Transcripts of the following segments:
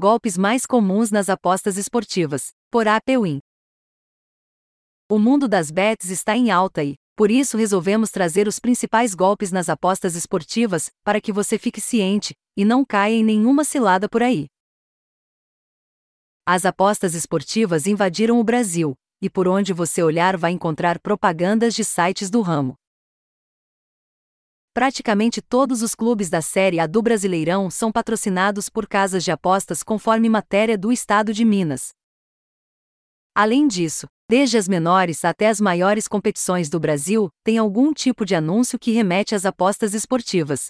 Golpes mais comuns nas apostas esportivas, por APWin. O mundo das bets está em alta e, por isso resolvemos trazer os principais golpes nas apostas esportivas, para que você fique ciente e não caia em nenhuma cilada por aí. As apostas esportivas invadiram o Brasil, e por onde você olhar vai encontrar propagandas de sites do ramo. Praticamente todos os clubes da Série A do Brasileirão são patrocinados por casas de apostas conforme matéria do Estado de Minas. Além disso, desde as menores até as maiores competições do Brasil, tem algum tipo de anúncio que remete às apostas esportivas.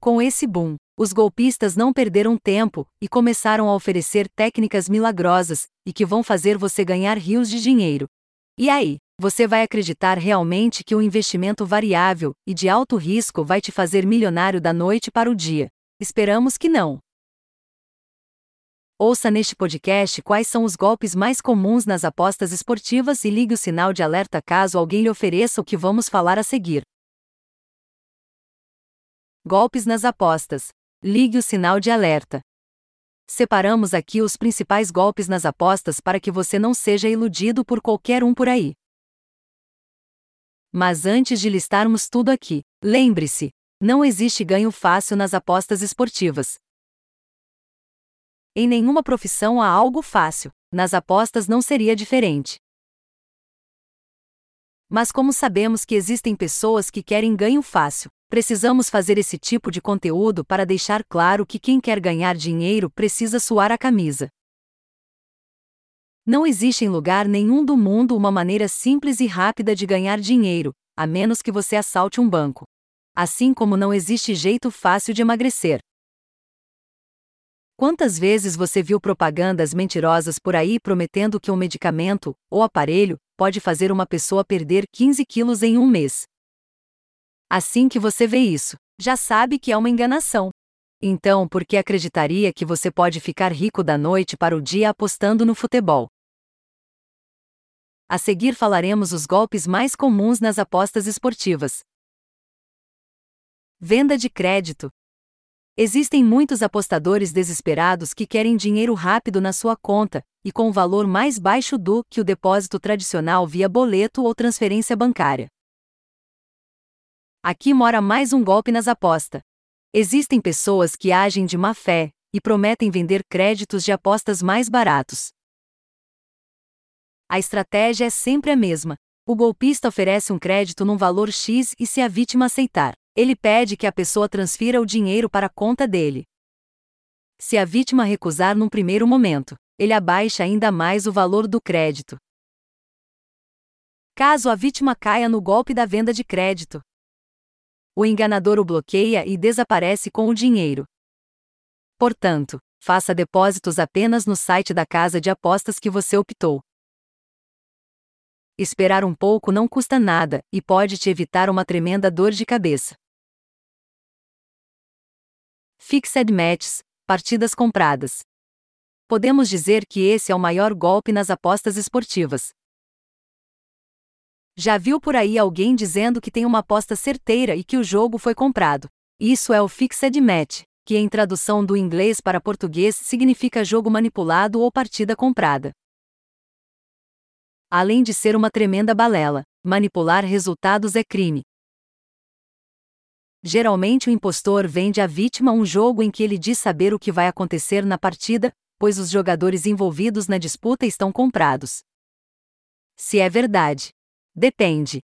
Com esse boom, os golpistas não perderam tempo e começaram a oferecer técnicas milagrosas e que vão fazer você ganhar rios de dinheiro. E aí, você vai acreditar realmente que o investimento variável e de alto risco vai te fazer milionário da noite para o dia? Esperamos que não. Ouça neste podcast quais são os golpes mais comuns nas apostas esportivas e ligue o sinal de alerta caso alguém lhe ofereça o que vamos falar a seguir. Golpes nas apostas. Ligue o sinal de alerta. Separamos aqui os principais golpes nas apostas para que você não seja iludido por qualquer um por aí. Mas antes de listarmos tudo aqui, lembre-se: não existe ganho fácil nas apostas esportivas. Em nenhuma profissão há algo fácil, nas apostas não seria diferente. Mas como sabemos que existem pessoas que querem ganho fácil, precisamos fazer esse tipo de conteúdo para deixar claro que quem quer ganhar dinheiro precisa suar a camisa. Não existe em lugar nenhum do mundo uma maneira simples e rápida de ganhar dinheiro, a menos que você assalte um banco. Assim como não existe jeito fácil de emagrecer. Quantas vezes você viu propagandas mentirosas por aí prometendo que um medicamento, ou aparelho, pode fazer uma pessoa perder 15 quilos em um mês? Assim que você vê isso, já sabe que é uma enganação. Então, por que acreditaria que você pode ficar rico da noite para o dia apostando no futebol? A seguir falaremos os golpes mais comuns nas apostas esportivas. Venda de crédito. Existem muitos apostadores desesperados que querem dinheiro rápido na sua conta, e com valor mais baixo do que o depósito tradicional via boleto ou transferência bancária. Aqui mora mais um golpe nas apostas. Existem pessoas que agem de má fé e prometem vender créditos de apostas mais baratos. A estratégia é sempre a mesma. O golpista oferece um crédito num valor X e, se a vítima aceitar, ele pede que a pessoa transfira o dinheiro para a conta dele. Se a vítima recusar num primeiro momento, ele abaixa ainda mais o valor do crédito. Caso a vítima caia no golpe da venda de crédito, o enganador o bloqueia e desaparece com o dinheiro. Portanto, faça depósitos apenas no site da casa de apostas que você optou. Esperar um pouco não custa nada e pode te evitar uma tremenda dor de cabeça. Fixed Matches partidas compradas. Podemos dizer que esse é o maior golpe nas apostas esportivas. Já viu por aí alguém dizendo que tem uma aposta certeira e que o jogo foi comprado? Isso é o Fixed Match, que em tradução do inglês para português significa jogo manipulado ou partida comprada. Além de ser uma tremenda balela, manipular resultados é crime. Geralmente o impostor vende à vítima um jogo em que ele diz saber o que vai acontecer na partida, pois os jogadores envolvidos na disputa estão comprados. Se é verdade. Depende.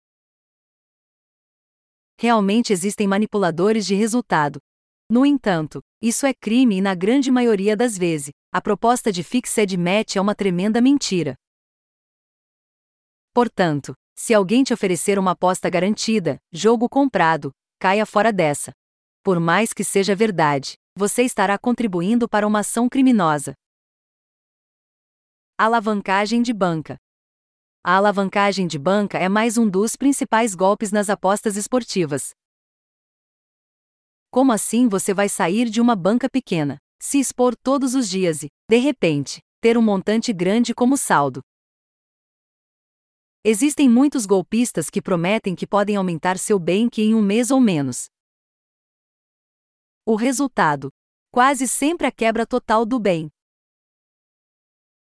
Realmente existem manipuladores de resultado. No entanto, isso é crime e na grande maioria das vezes, a proposta de fixed match é uma tremenda mentira. Portanto, se alguém te oferecer uma aposta garantida, jogo comprado, caia fora dessa. Por mais que seja verdade, você estará contribuindo para uma ação criminosa. Alavancagem de banca. A alavancagem de banca é mais um dos principais golpes nas apostas esportivas. Como assim você vai sair de uma banca pequena, se expor todos os dias e, de repente, ter um montante grande como saldo? Existem muitos golpistas que prometem que podem aumentar seu bem que em um mês ou menos. O resultado: quase sempre a quebra total do bem.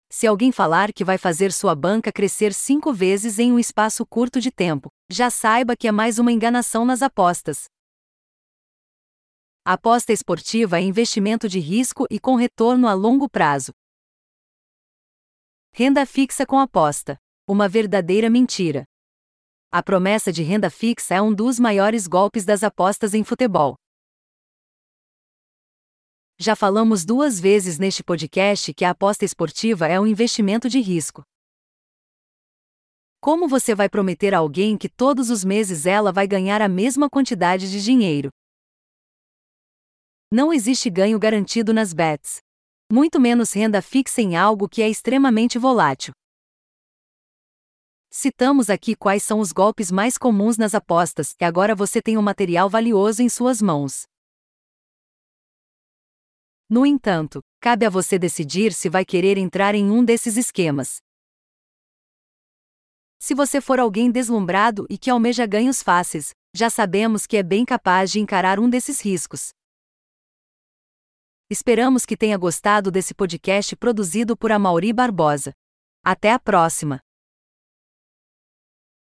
Se alguém falar que vai fazer sua banca crescer cinco vezes em um espaço curto de tempo, já saiba que é mais uma enganação nas apostas. A aposta esportiva é investimento de risco e com retorno a longo prazo. Renda fixa com aposta. Uma verdadeira mentira. A promessa de renda fixa é um dos maiores golpes das apostas em futebol. Já falamos duas vezes neste podcast que a aposta esportiva é um investimento de risco. Como você vai prometer a alguém que todos os meses ela vai ganhar a mesma quantidade de dinheiro? Não existe ganho garantido nas bets. Muito menos renda fixa em algo que é extremamente volátil. Citamos aqui quais são os golpes mais comuns nas apostas, e agora você tem um material valioso em suas mãos. No entanto, cabe a você decidir se vai querer entrar em um desses esquemas. Se você for alguém deslumbrado e que almeja ganhos fáceis, já sabemos que é bem capaz de encarar um desses riscos. Esperamos que tenha gostado desse podcast produzido por Amauri Barbosa. Até a próxima!